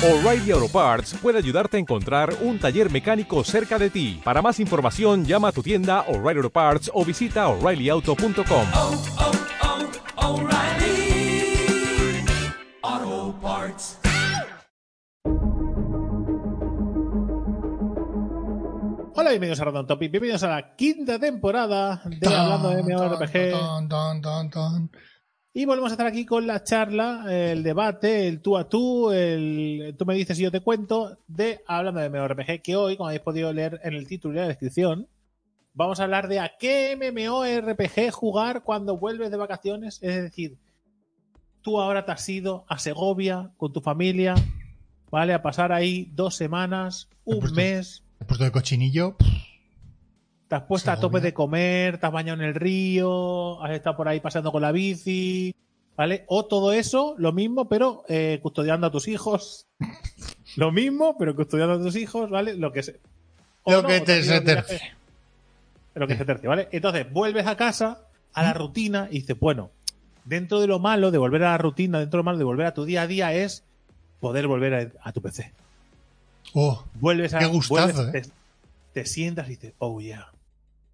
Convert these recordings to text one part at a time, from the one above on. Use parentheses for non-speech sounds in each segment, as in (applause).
O'Reilly Auto Parts puede ayudarte a encontrar un taller mecánico cerca de ti. Para más información, llama a tu tienda O'Reilly Auto Parts o visita oreillyauto.com. oh, oh, Parts. Hola, bienvenidos a Random Topic, bienvenidos a la quinta temporada de Hablando de MMORPG. Y volvemos a estar aquí con la charla, el debate, el tú a tú, el tú me dices y yo te cuento de Hablando de MMORPG, que hoy, como habéis podido leer en el título y en la descripción, vamos a hablar de a qué MMORPG jugar cuando vuelves de vacaciones. Es decir, tú ahora te has ido a Segovia con tu familia, ¿vale? A pasar ahí dos semanas, un puesto- mes. He puesto de cochinillo. Te has puesto a tope de comer, te has bañado en el río, has estado por ahí paseando con la bici, ¿vale? O todo eso, lo mismo, pero eh, custodiando a tus hijos. (laughs) lo mismo, pero custodiando a tus hijos, ¿vale? Lo que se... o Lo no, que te se viaje, tercie. Lo que se tercie, ¿vale? Entonces, vuelves a casa, a la rutina, y dices, bueno, dentro de lo malo de volver a la rutina, dentro de lo malo de volver a tu día a día es poder volver a, a tu PC. Oh, Vuelves a. Qué gustazo, vuelves, ¿eh? te, te sientas y dices, oh yeah.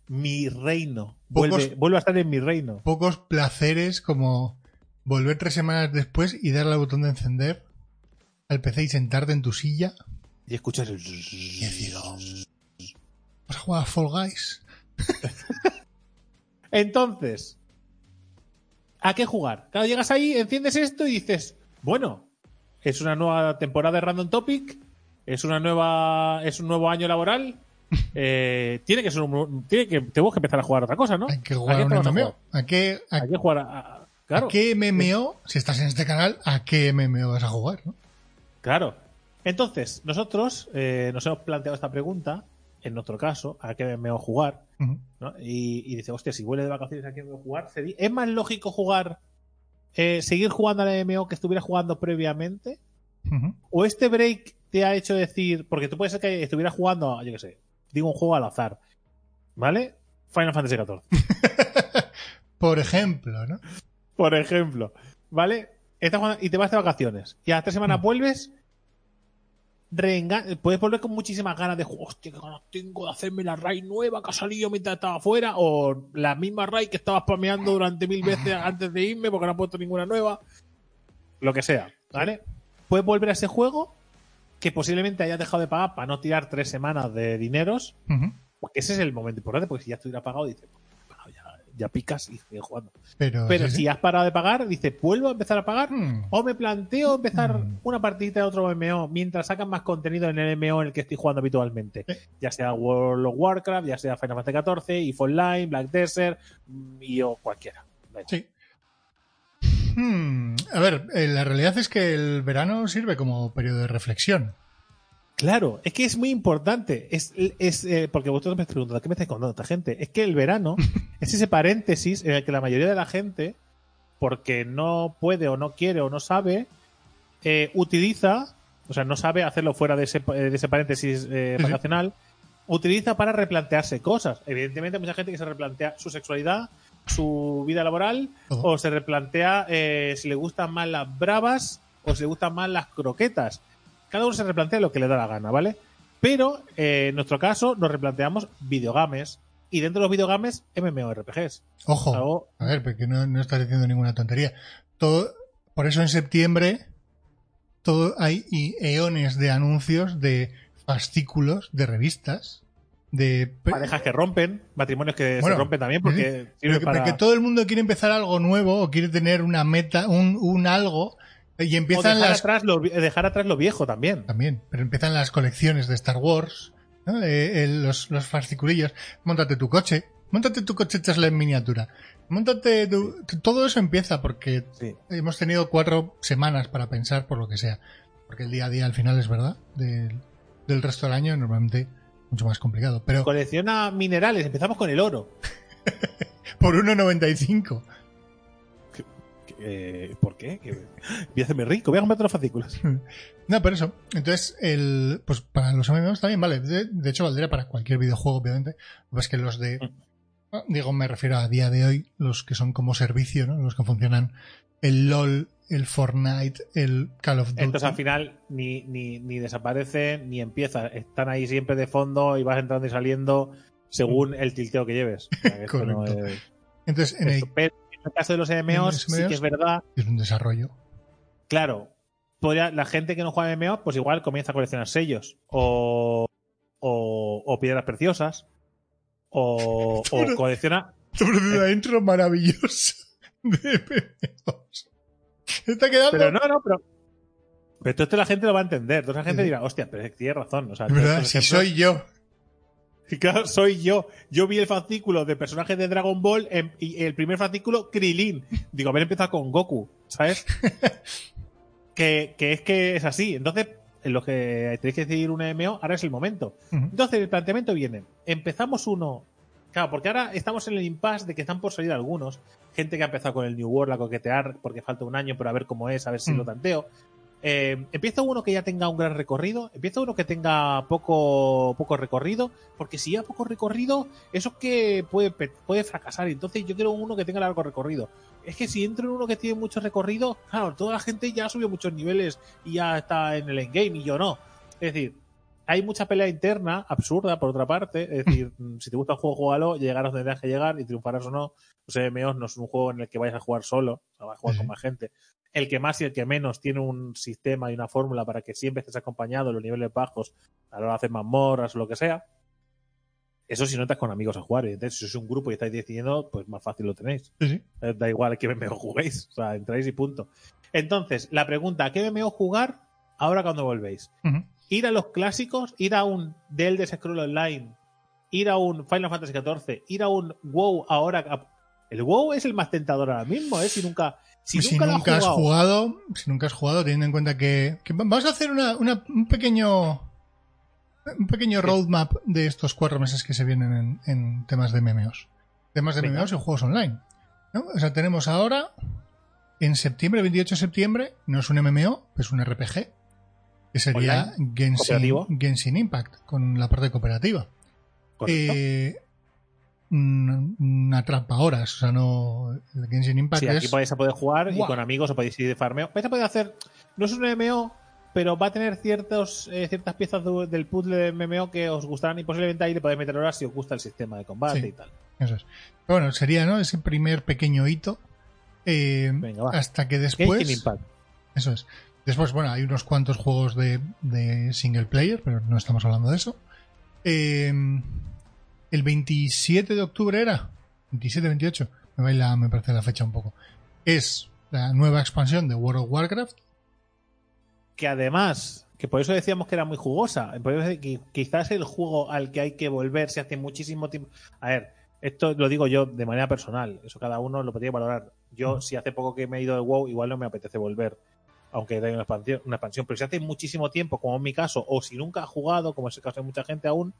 Mi reino. Pocos- Vuelve, vuelve a estar en mi reino. pocos placeres como volver tres semanas después y darle al botón de encender al PC y sentarte en tu silla Y escuchas el. y decir, oh, ¿vas a jugar a Fall Guys? (laughs) Entonces, ¿a qué jugar? Claro, llegas ahí, enciendes esto y dices, bueno, es una nueva temporada de Random Topic, es una nueva, es un nuevo año laboral. Eh, tiene que ser un, tiene que, tenemos que empezar a jugar otra cosa, ¿no? Hay que ¿A jugar qué a un a MMO. ¿A qué, a, jugar a, claro. qué MMO, si estás en este canal, a qué MMO vas a jugar? ¿no? Claro. Entonces, nosotros eh, nos hemos planteado esta pregunta, en nuestro caso, ¿a qué MMO jugar? Y, y dice, hostia, si vuelve de vacaciones, ¿a qué MMO jugar? ¿Es más lógico jugar, eh, seguir jugando al MMO que estuviera jugando previamente? ¿O este break te ha hecho decir, porque tú puedes ser que estuviera jugando, yo qué sé, digo un juego al azar, ¿vale? Final Fantasy XIV, (laughs) Por ejemplo, ¿no? por ejemplo, ¿vale? Estás jugando y te vas de vacaciones y a las tres semanas Mm. vuelves puedes volver con muchísimas ganas de jugar. Hostia, qué ganas tengo de hacerme la raid nueva que ha salido mientras estaba afuera. O la misma raid que estaba spameando durante mil veces (laughs) antes de irme porque no he puesto ninguna nueva. Lo que sea, ¿vale? Puedes volver a ese juego que posiblemente hayas dejado de pagar para no tirar tres semanas de dineros. Ujú. Porque ese es el momento importante, porque si ya estuviera pagado, dices, "Bueno, ya, ya picas y sigues jugando. Pero, Pero sí, si has parado de pagar, dices, ¿vuelvo a empezar a pagar? Hmm. O me planteo empezar Mm. una partidita de otro MMO mientras sacan más contenido en el MMO en el que estoy jugando habitualmente. Eh. Ya sea World of Warcraft, ya sea Final Fantasy XIV, EVE Online, Black Desert mm, y o cualquiera. Sí. Hmm, A ver, eh, la realidad es que el verano sirve como periodo de reflexión. Claro, es que es muy importante. Es, es eh, porque vosotros me estáis preguntando, ¿qué me estáis contando esta gente? Es que el verano (laughs) es ese paréntesis en el que la mayoría de la gente, porque no puede o no quiere o no sabe, eh, utiliza, o sea, no sabe hacerlo fuera de ese, de ese paréntesis eh, Sí, sí. vacacional, utiliza para replantearse cosas. Evidentemente, hay mucha gente que se replantea su sexualidad, su vida laboral, o se replantea eh, si le gustan más las bravas o si le gustan más las croquetas. Cada uno se replantea lo que le da la gana, ¿vale? Pero eh, en nuestro caso nos replanteamos videogames y dentro de los videogames MMORPGs. Ojo, Algo- a ver, porque no, no estás diciendo ninguna tontería. Todo, por eso en septiembre todo hay eones de anuncios de fascículos de revistas de Parejas que rompen, matrimonios que Bueno, se rompen también porque sí. sirve Pero que- para... porque todo el mundo quiere empezar algo nuevo o quiere tener una meta, un, un algo y o empiezan dejar, las atrás lo, dejar atrás lo viejo también. también, pero empiezan las colecciones de Star Wars, ¿no? Eh, eh, los, los fasciculillos. Móntate tu coche, móntate tu coche Tesla en miniatura, móntate tu- todo eso empieza porque Sí. hemos tenido cuatro semanas para pensar por lo que sea, porque el día a día al final es verdad del, del resto del año normalmente mucho más complicado, pero Colecciona minerales, empezamos con el oro. (laughs) por 1.95. Eh, ¿Por qué? Que- Voy a hacerme rico, voy a comprar los fascículos. (laughs) No, por eso. Entonces, el, pues para los MMOs también vale. De, de hecho, valdría para cualquier videojuego, obviamente. Pues que los de. Digo, me refiero a día de hoy, los que son como servicio, ¿no? Los que funcionan el LOL, el Fortnite, el Call of Duty. Entonces al final ni, ni, ni desaparece ni empieza. Están ahí siempre de fondo y vas entrando y saliendo según el tilteo que lleves. O sea, que esto no Correcto. es- Entonces, en el, pero en el caso de los MMOs, sí MMOs, que es verdad. es un desarrollo. Claro, podría- la gente que no juega MMO, pues igual comienza a coleccionar sellos o, o, o piedras preciosas o, o colecciona Sobre una intro maravillosa (laughs) de MMOs. Está quedando. Pero no, no, pero. Pero esto, esto la gente lo va a entender. Entonces la gente dirá, hostia, pero es que tienes razón. O sea, verdad, si soy yo. (laughs) Claro, soy yo. Yo vi el fascículo de personajes de Dragon Ball en- y el primer fascículo, Krilin. Digo, haber empezado con Goku, ¿sabes? (laughs) que, que es que es así. Entonces, en lo que tenéis que decidir un MMO, ahora es el momento. Entonces, el planteamiento viene. Empezamos uno. Claro, porque ahora estamos en el impasse de que están por salir algunos. Gente que ha empezado con el New World a coquetear porque falta un año, pero a ver cómo es, a ver si lo tanteo. Eh, empieza uno que ya tenga un gran recorrido, empieza uno que tenga poco, poco recorrido, porque si ya poco recorrido, eso es que puede, puede fracasar. Entonces yo quiero uno que tenga largo recorrido. Es que si entro en uno que tiene mucho recorrido, claro, toda la gente ya subió muchos niveles y ya está en el endgame y yo no. Es decir, hay mucha pelea interna, absurda por otra parte. Es decir, (laughs) mm, si te gusta el juego, juégalo, llegarás donde tengas que llegar y triunfarás o no. Los MMOs no es un juego en el que vayas a jugar solo, o sea, vas a jugar con más gente. El que más y el que menos tiene un sistema y una fórmula para que siempre estés acompañado en los niveles bajos a la hora de hacer mazmorras o lo que sea. Eso si no estás con amigos a jugar. Entonces, si es un grupo y estáis decidiendo, pues más fácil lo tenéis. Sí, sí. Eh, Da igual que MMO juguéis. O sea, entráis y punto. Entonces, la pregunta, ¿qué MMO jugar ahora cuando volvéis? Ir a los clásicos, ir a un The Elder Scroll Online, ir a un Final Fantasy XIV, ir a un WoW ahora. El WoW es el más tentador ahora mismo, ¿eh? Si nunca, si Pues si nunca, lo has has jugado, jugado, si nunca has jugado, teniendo en cuenta que, que vamos a hacer una, una- un pequeño un pequeño roadmap de estos cuatro meses que se vienen en, en temas de MMOs. Temas de Venga. MMOs y juegos online. ¿no? O sea, tenemos ahora, en septiembre, 28 de septiembre, no es un MMO, es un RPG, que sería Genshin, Cooperativo. Genshin Impact, con la parte cooperativa. Eh, una, una trampa horas, o sea, no. El Genshin Impact Sí, aquí es. vais a poder jugar y con amigos os podéis ir de farmeo. Vais a poder hacer. No es un MMO, pero va a tener ciertos, eh, ciertas piezas de- del puzzle de MMO que os gustarán y posiblemente ahí le podéis meter horas si os gusta el sistema de combate Sí. y tal. Eso es. Pero bueno, sería ¿no? ese primer pequeño hito. eh, Venga, va. hasta que después. Genshin Impact. Eso es. Después, bueno, hay unos cuantos juegos de, de single player, pero no estamos hablando de eso. Eh, el 27 de octubre era. 27, 28. Me baila, me parece la fecha un poco. Es la nueva expansión de World of Warcraft. que además, que por eso decíamos que era muy jugosa, que quizás el juego al que hay que volver se hace muchísimo tiempo. A ver, esto lo digo yo de manera personal, eso cada uno lo podría valorar. Yo, si hace poco que me he ido del WoW, igual no me apetece volver, aunque hay una expansión, una expansión, pero si hace muchísimo tiempo, como en mi caso, o si nunca ha jugado, como es el caso de mucha gente aún,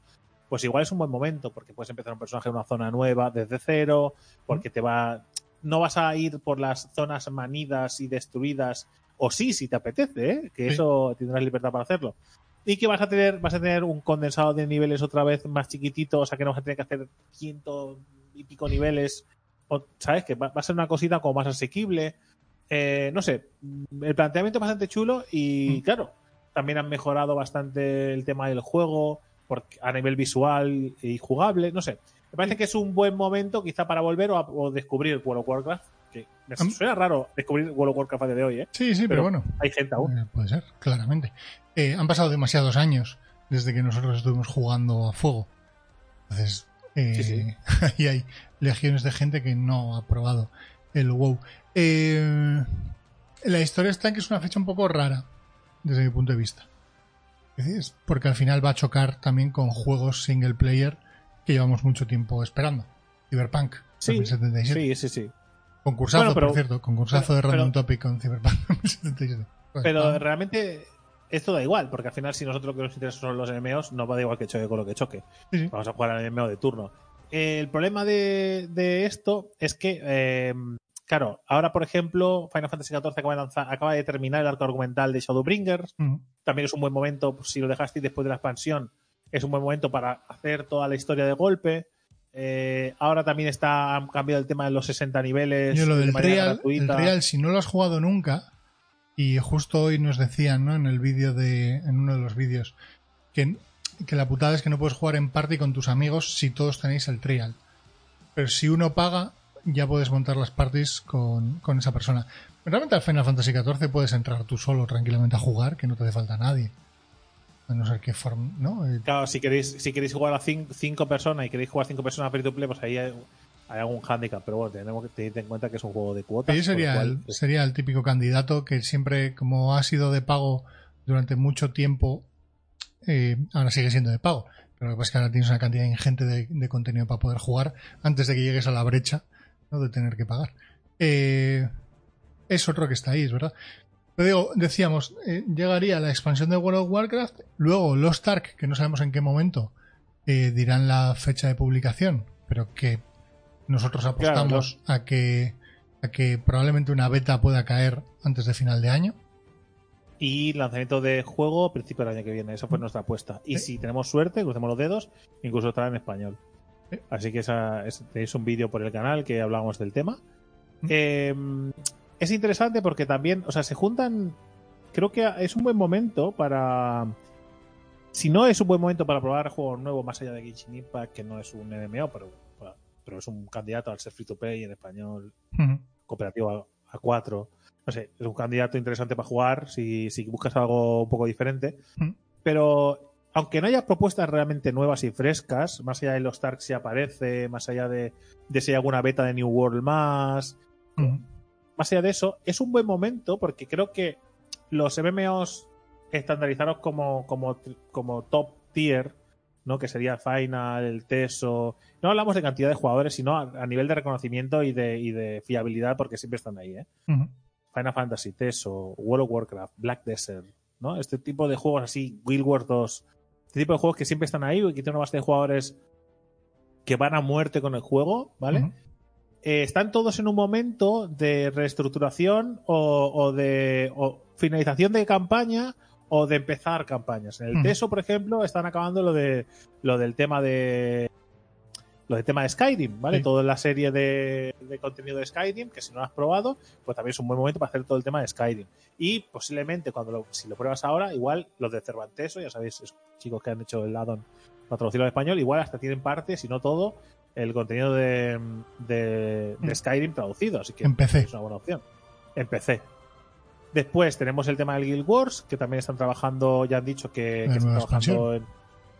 pues igual es un buen momento, porque puedes empezar un personaje en una zona nueva desde cero, porque te va. No vas a ir por las zonas manidas y destruidas, o sí, si te apetece, ¿eh? que Sí. eso tendrás libertad para hacerlo. Y que vas a tener, vas a tener un condensado de niveles otra vez más chiquitito, o sea que no vas a tener que hacer ciento y pico niveles, o, ¿sabes? Que va, va a ser una cosita como más asequible. Eh, no sé, el planteamiento es bastante chulo y Mm. claro, también han mejorado bastante el tema del juego porque, a nivel visual y jugable, no sé. Me parece que es un buen momento quizá para volver o, a- o descubrir World of Warcraft. Que me suena raro descubrir World of Warcraft a día de hoy, ¿eh? Sí, sí, pero, Pero bueno. Hay gente aún. Eh, puede ser, claramente. Eh, han pasado demasiados años desde que nosotros estuvimos jugando a fuego. Entonces, eh, Sí, sí. (laughs) ahí hay legiones de gente que no ha probado el WoW. Eh, la historia está en que es una fecha un poco rara, desde mi punto de vista. Es porque al final va a chocar también con juegos single player que llevamos mucho tiempo esperando. Cyberpunk Sí, 2077. sí, sí, sí. Concursazo, Bueno, pero- por cierto, concursazo pero- de Random pero- Topic con Cyberpunk (laughs) 2077. Pues, Pero vamos. realmente esto da igual, porque al final si nosotros lo que nos interesa son los MMOs, no va da igual que choque con lo que choque. Sí, sí. Vamos a jugar al MMO de turno. El problema de, de esto es que, eh, claro, ahora por ejemplo, Final Fantasy XIV acaba de, lanzar- acaba de terminar el arco argumental de Shadowbringers. También es un buen momento, pues, si lo dejaste después de la expansión, es un buen momento para hacer toda la historia de golpe. Eh, ahora también está han cambiado el tema de los 60 niveles. Yo lo de del Real, el. Real, si no lo has jugado nunca, y justo hoy nos decían, ¿no? En el vídeo de, en uno de los vídeos, que, que la putada es que no puedes jugar en party con tus amigos si todos tenéis el Trial. Pero si uno paga, ya puedes montar las parties con, con esa persona. Realmente al Final Fantasy XIV puedes entrar tú solo tranquilamente a jugar, que no te hace falta nadie. A no ser que form, ¿no? Eh, Claro, si queréis, si queréis jugar a cin- cinco personas y queréis jugar cinco personas free to play, pues ahí hay, hay algún handicap. Pero bueno, tenemos que tener en cuenta que es un juego de cuotas. Por sería, cual, el, pues, sería el típico candidato que siempre, como ha sido de pago durante mucho tiempo, eh, ahora sigue siendo de pago. Pero lo que pasa es que ahora tienes una cantidad ingente de, de contenido para poder jugar antes de que llegues a la brecha ¿no? de tener que pagar. Eh, es otro que está ahí, es verdad. Pero digo, decíamos, eh, llegaría la expansión de World of Warcraft, luego Lost Ark, que no sabemos en qué momento eh, dirán la fecha de publicación, pero que nosotros apostamos a que a que probablemente una beta pueda caer antes de final de año. Y lanzamiento de juego a principio del año que viene. Esa fue nuestra apuesta. Y Sí. si tenemos suerte, crucemos los dedos, incluso estará en español. Sí. Así que esa, es- tenéis un vídeo por el canal que hablábamos del tema. Eh, es interesante porque también, o sea, se juntan. Creo que es un buen momento para. Si no es un buen momento para probar juegos nuevos más allá de Genshin Impact, que no es un MMO, pero, pero es un candidato al ser free to play en español cooperativo a, a cuatro. No sé, es un candidato interesante para jugar si, si buscas algo un poco diferente. Pero aunque no haya propuestas realmente nuevas y frescas, más allá de los Stark si aparece, más allá de, de si hay alguna beta de New World más, más allá de eso, es un buen momento porque creo que los MMOs estandarizados como, como, como top tier, ¿no? que sería Final, el Teso. No hablamos de cantidad de jugadores, sino a, a nivel de reconocimiento y de, y de fiabilidad, porque siempre están ahí. ¿eh? Final Fantasy, Teso, World of Warcraft, Black Desert, ¿no? Este tipo de juegos así, Guild Wars 2, este tipo de juegos que siempre están ahí y que tienen una base de jugadores que van a muerte con el juego, ¿vale? Eh, están todos en un momento de reestructuración o, o de o finalización de campaña o de empezar campañas. En el Ujú. Teso, por ejemplo, están acabando lo de lo del tema de lo del tema de Skyrim, ¿vale? Sí. Toda la serie de, de contenido de Skyrim, que si no lo has probado, pues también es un buen momento para hacer todo el tema de Skyrim. Y posiblemente cuando lo, si lo pruebas ahora, igual los de Cervanteso, ya sabéis, esos chicos que han hecho el addon para traducirlo al español, igual hasta tienen parte, si no todo, el contenido de, de, de Mm. Skyrim traducido. Así que es una buena opción. En PC. Después tenemos el tema del Guild Wars, que también están trabajando, ya han dicho que, están trabajando en,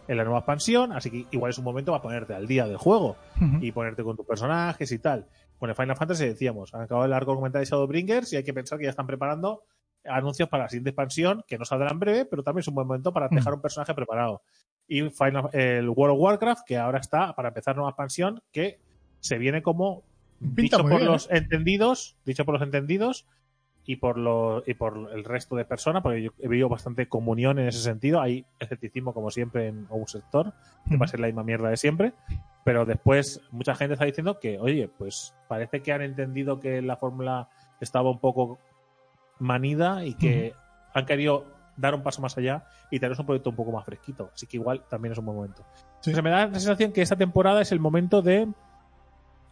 en la nueva expansión, así que igual es un momento para ponerte al día del juego y ponerte con tus personajes y tal. Con el Final Fantasy decíamos, han acabado el arco argumental de Shadowbringers y hay que pensar que ya están preparando anuncios para la siguiente expansión, que no saldrá en breve, pero también es un buen momento para dejar un personaje preparado. Y Final, el World of Warcraft, que ahora está para empezar nueva expansión, que se viene como Pinta dicho por bien, los entendidos, dicho por los entendidos y por los y por el resto de personas, porque yo he visto bastante comunión en ese sentido. Hay escepticismo, como siempre, en un sector, que va a ser la misma mierda de siempre. Pero después, mucha gente está diciendo que, oye, pues parece que han entendido que la fórmula estaba un poco manida y que han querido dar un paso más allá y tener un proyecto un poco más fresquito. Así que igual también es un buen momento. Sí. Me da la sensación que esta temporada es el momento de,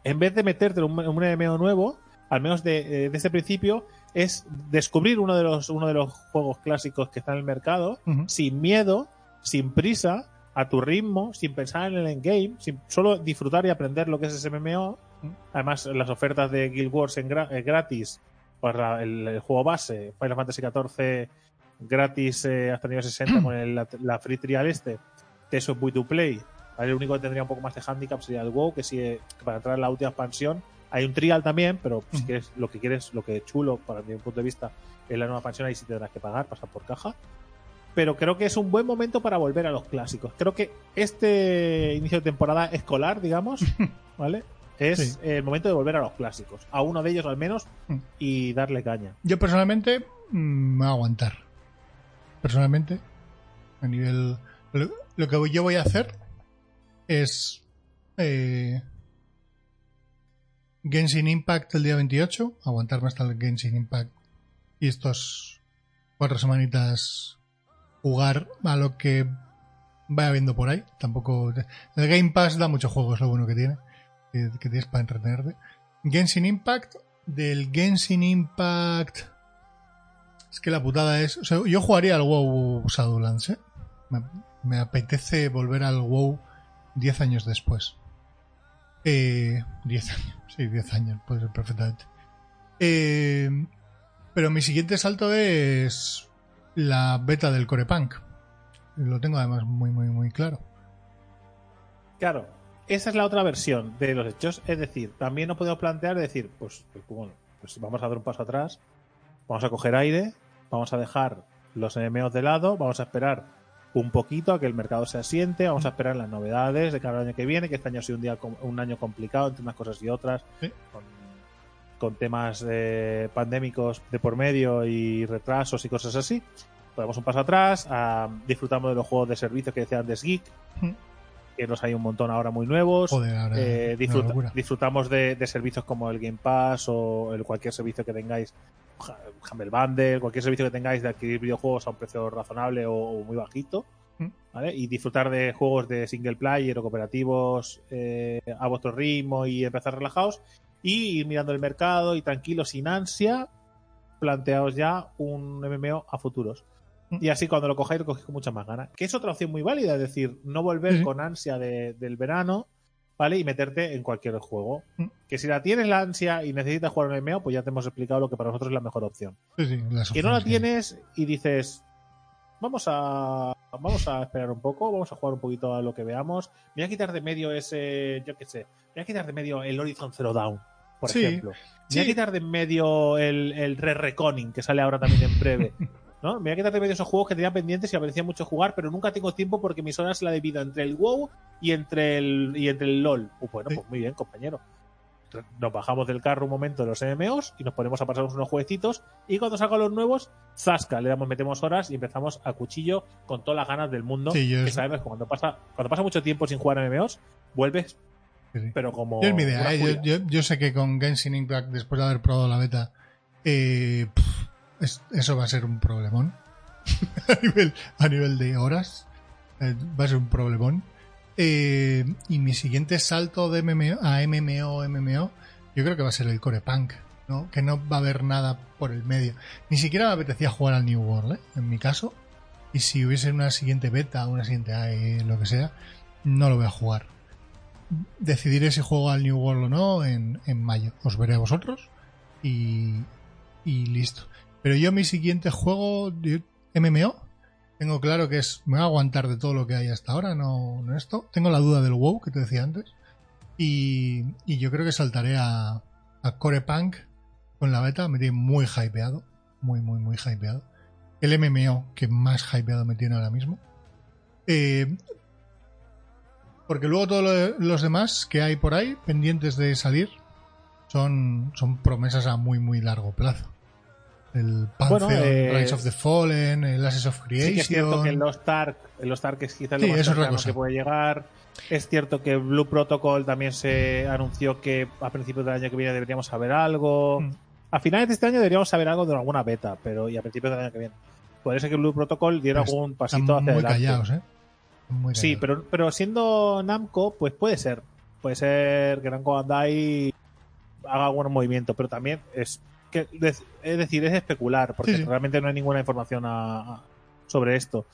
en vez de meterte en un, en un MMO nuevo, al menos de, eh, desde el principio, es descubrir uno de los uno de los juegos clásicos que está en el mercado sin miedo, sin prisa, a tu ritmo, sin pensar en el endgame, sin solo disfrutar y aprender lo que es ese MMO. Además, las ofertas de Guild Wars en gra- eh, gratis, para el, el juego base, Final Fantasy XIV gratis eh, hasta nivel 60 (clears throat) con el- la, la free trial este, Teso es Buy to Play. ¿vale? El único que tendría un poco más de handicap sería el WoW, que que para entrar en la última expansión hay un trial también, pero si quieres, lo que quieres, lo que es chulo, para mi punto de vista, es la nueva expansión, ahí sí tendrás que pagar, pasar por caja. Pero creo que es un buen momento para volver a los clásicos. Creo que este inicio de temporada escolar, digamos, (laughs) ¿vale? Es Sí. el momento de volver a los clásicos. A uno de ellos al menos Mm. y darle caña. Yo personalmente mm, me voy a aguantar. Personalmente, a nivel. Lo, lo que yo voy a hacer es. Eh, Genshin Impact el día 28, aguantarme hasta el Genshin Impact y estos cuatro semanitas jugar a lo que vaya viendo por ahí. Tampoco. El Game Pass da muchos juegos, lo bueno que tiene. Que, tienes para entretenerte. Genshin Impact. Del Genshin Impact. Es que la putada es. Yo jugaría al WoW Shadowlands, ¿eh? Me, me apetece volver al WoW 10 años después. Eh, 10 años, sí, 10 años, puede ser perfectamente. Eh, pero mi siguiente salto es la beta del Corepunk. Lo tengo además muy, muy, muy claro. Claro, esa es la otra versión de los hechos. Es decir, también nos podemos plantear decir, pues, pues, bueno, pues vamos a dar un paso atrás, vamos a coger aire, vamos a dejar los MMOs de lado, vamos a esperar un poquito a que el mercado se asiente, vamos a esperar las novedades de cada año que viene, que este año ha sido un, día, un año complicado entre unas cosas y otras, Sí. con, con temas eh, pandémicos de por medio y retrasos y cosas así. Damos un paso atrás, ah, disfrutamos de los juegos de servicio que decía antes Geek, Mm. Que los hay un montón ahora muy nuevos. Joder, ahora. Eh, disfruta- disfrutamos de, de servicios como el Game Pass o el cualquier servicio que tengáis, Humble Bundle, cualquier servicio que tengáis de adquirir videojuegos a un precio razonable o, o muy bajito, Mm. ¿vale? Y disfrutar de juegos de single player o cooperativos eh, a vuestro ritmo y empezar relajados y ir mirando el mercado y tranquilos, sin ansia, planteaos ya un MMO a futuros. Y así cuando lo cojáis, lo cogéis con mucha más ganas. Que es otra opción muy válida, es decir, no volver con ansia de- del verano, ¿vale? Y meterte en cualquier juego. Que si la tienes la ansia y necesitas jugar un MMO, pues ya te hemos explicado lo que para nosotros es la mejor opción. Sí, sí, las Que no la tienes y dices, vamos a vamos a esperar un poco, vamos a jugar un poquito a lo que veamos. Me voy a quitar de medio ese, yo qué sé, me voy a quitar de medio el Horizon Zero Dawn, por Sí, ejemplo. Me sí. voy a quitar de en medio el, el Re Reconing, que sale ahora también en breve. (laughs) ¿no? Me voy a quitar de medio esos juegos que tenía pendientes y me apetecía mucho jugar, pero nunca tengo tiempo porque mis horas la divido entre el WoW y entre el, y entre el LOL. Uh, bueno, Sí. pues muy bien, compañero. Nos bajamos del carro un momento de los MMOs y nos ponemos a pasarnos unos jueguecitos y cuando salgan los nuevos, zasca, le damos, metemos horas y empezamos a cuchillo con todas las ganas del mundo. Sí, yo que que cuando pasa, cuando pasa mucho tiempo sin jugar a MMOs, vuelves, Sí, pero como. Yo es mi idea, ¿eh? yo, yo- yo sé que con Genshin Impact, después de haber probado la beta, eh, es- eso va a ser un problemón. (laughs) a, nivel, a nivel de horas, eh, va a ser un problemón. Eh, y mi siguiente salto de MMO a MMO, MMO, yo creo que va a ser el Core Punk, ¿no? Que no va a haber nada por el medio. Ni siquiera me apetecía jugar al New World, ¿eh? En mi caso. Y si hubiese una siguiente beta, una siguiente AI, lo que sea, no lo voy a jugar decidiré si juego al New World o no en, en mayo. Os veré a vosotros y, y listo. Pero yo mi siguiente juego MMO tengo claro que es me voy a aguantar de todo lo que hay hasta ahora, no, no esto. Tengo la duda del WoW que te decía antes y, y yo creo que saltaré a, a Core Punk con la beta. Me tiene muy hypeado, muy muy muy hypeado. El MMO que más hypeado me tiene ahora mismo. Eh, porque luego todos lo- los demás que hay por ahí, pendientes de salir, son, son promesas a muy, muy largo plazo. El Pantheon, Bueno, eh, Rise of the Fallen, el Ashes of Creation. Sí que es cierto que en los Tark, en los Tark es quizás Sí, lo más cercano que puede llegar. Es cierto que Blue Protocol también se anunció que a principios del año que viene deberíamos saber algo. Mm. A finales de este año deberíamos saber algo de alguna beta, pero y a principios del año que viene. Puede ser que Blue Protocol diera Pero algún pasito hacia muy adelante. callados, ¿eh? Muy Sí, pero, pero siendo Namco, pues puede ser. Puede ser que Namco Bandai haga algún movimiento, pero también es que es decir, es especular, porque Sí, sí. realmente no hay ninguna información a- a- sobre esto.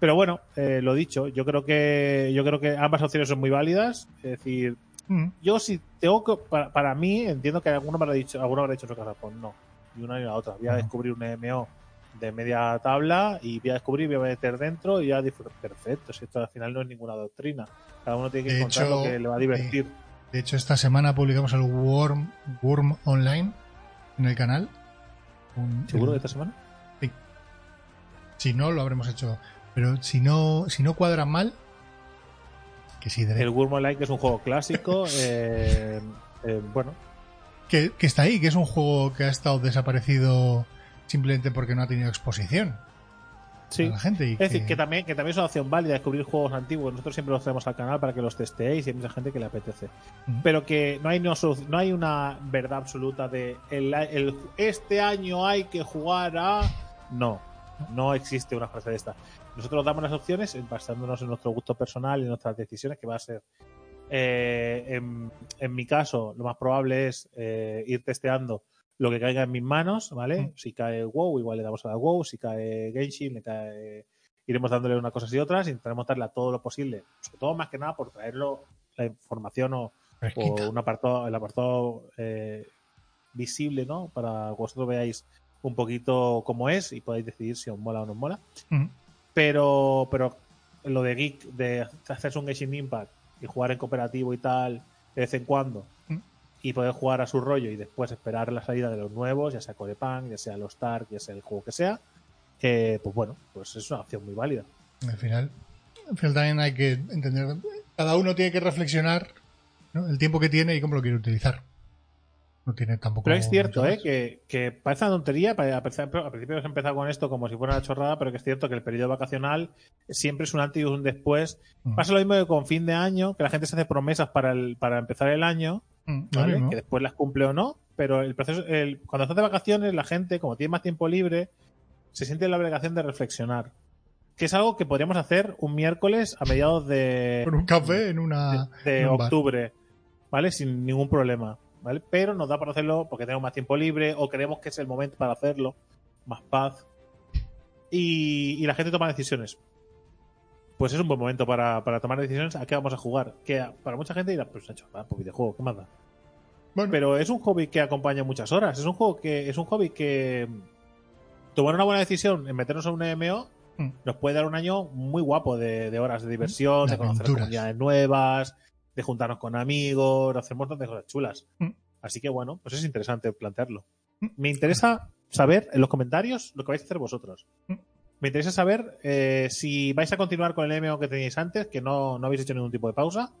Pero bueno, eh, lo dicho, yo creo que yo creo que ambas opciones son muy válidas. Es decir, Mm, yo si tengo que, para, para mí, entiendo que alguno me habrá dicho, alguno habrá dicho en su casa, pues no, ni una ni la otra. Voy a descubrir un MMO de media tabla y voy a descubrir, voy a meter dentro y ya disfrutar. Perfecto, si esto al final no es ninguna doctrina. Cada uno tiene que De encontrar hecho, lo que le va a divertir. De hecho, esta semana publicamos el Worm, Worm Online en el canal. Un- ¿Seguro el- de esta semana? Si no, lo habremos hecho. Pero si no, si no cuadra mal, que sí, Derek. El Worm Online, que es un juego clásico, (laughs) eh, eh, bueno, que, que está ahí, que es un juego que ha estado desaparecido simplemente porque no ha tenido exposición sí. a la gente. Y Es decir, que también, que también es una opción válida descubrir juegos antiguos. Nosotros siempre los traemos al canal para que los testeéis y hay mucha gente que le apetece. Pero que no hay, no, no hay una verdad absoluta de el, el- este año hay que jugar a. No. No existe una frase de esta. Nosotros damos las opciones basándonos en nuestro gusto personal y en nuestras decisiones, que va a ser, eh, en, en mi caso, lo más probable es eh, ir testeando lo que caiga en mis manos, ¿vale? Mm. Si cae WoW, igual le damos a la WoW, si cae Genshin, le cae... iremos dándole unas cosas y otras, intentaremos darle a todo lo posible, sobre todo más que nada por traerlo la información o, un apartado, el apartado eh, visible, ¿no? Para que vosotros veáis un poquito cómo es y podáis decidir si os mola o no os mola. Mm. Pero, pero lo de Geek, de hacerse un Genshin Impact y jugar en cooperativo y tal, de vez en cuando, Mm. Y poder jugar a su rollo y después esperar la salida de los nuevos, ya sea Corepang, ya sea los Stark, ya sea el juego que sea, eh, pues bueno, pues es una opción muy válida. Al final, al final también hay que entender, cada uno tiene que reflexionar ¿no? el tiempo que tiene y cómo lo quiere utilizar. No tiene tampoco. Pero es cierto, ¿eh? que, que parece una tontería. A al principio hemos empezado con esto como si fuera una chorrada, pero que es cierto que el periodo vacacional siempre es un antes y un después. Mm. Pasa lo mismo que con fin de año, que la gente se hace promesas para, el, para empezar el año, ¿vale? mismo. que después las cumple o no, pero el proceso, el, cuando estás de vacaciones, la gente, como tiene más tiempo libre, se siente en la obligación de reflexionar. Que es algo que podríamos hacer un miércoles a mediados de, Con un café en una. de, de en un bar. octubre, ¿vale? Sin ningún problema, ¿vale? Pero nos da para hacerlo porque tenemos más tiempo libre o creemos que es el momento para hacerlo, más paz. Y, y la gente toma decisiones. Pues es un buen momento para, para tomar decisiones a qué vamos a jugar. Que para mucha gente dirá, pues una chorrada, pues videojuego, ¿qué más da? Bueno, Pero es un hobby que acompaña muchas horas. Es un juego que es un hobby que mm, tomar una buena decisión en meternos en un MMO Mm. nos puede dar un año muy guapo de, de horas de diversión, De de conocer comunidades nuevas, de juntarnos con amigos, de hacer un montón de cosas chulas. Mm. Así que bueno, pues es interesante plantearlo. Mm. Me interesa saber en los comentarios lo que vais a hacer vosotros. Mm. Me interesa saber eh, si vais a continuar con el MMO que teníais antes, que no, no habéis hecho ningún tipo de pausa.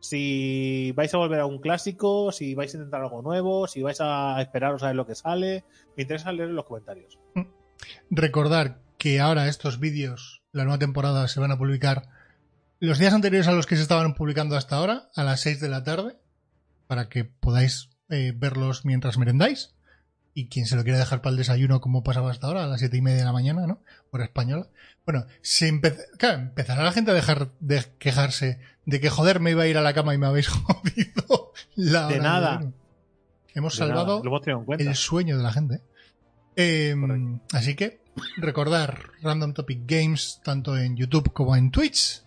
Si vais a volver a un clásico, si vais a intentar algo nuevo, si vais a esperaros a ver lo que sale. Me interesa leer los comentarios. recordar que ahora estos vídeos, la nueva temporada, se van a publicar los días anteriores a los que se estaban publicando hasta ahora, a las 6 de la tarde, para que podáis eh, verlos mientras merendáis. Y quien se lo quiera dejar para el desayuno, como pasaba hasta ahora, a las siete y media de la mañana, ¿no? Hora española. Bueno, se empe- claro, empezará la gente a dejar de quejarse de que joder me iba a ir a la cama y me habéis (laughs) jodido la hora De nada. Hemos De salvado el sueño de la gente. Eh, Correcto. así que recordar Random Topic Games tanto en YouTube como en Twitch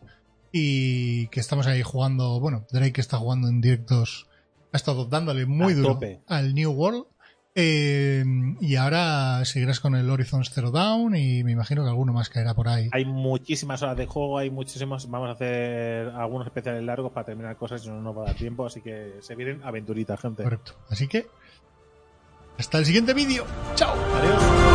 y que estamos ahí jugando, bueno, Drake está jugando en directos, ha estado dándole muy duro tope. al New World eh, y ahora seguirás con el Horizon Zero Down y me imagino que alguno más caerá por ahí. Hay muchísimas horas de juego, hay muchísimas. Vamos a hacer algunos especiales largos para terminar cosas y no nos va a dar tiempo. Así que se vienen aventuritas, gente. Correcto. Así que hasta el siguiente vídeo. Chao. Adiós.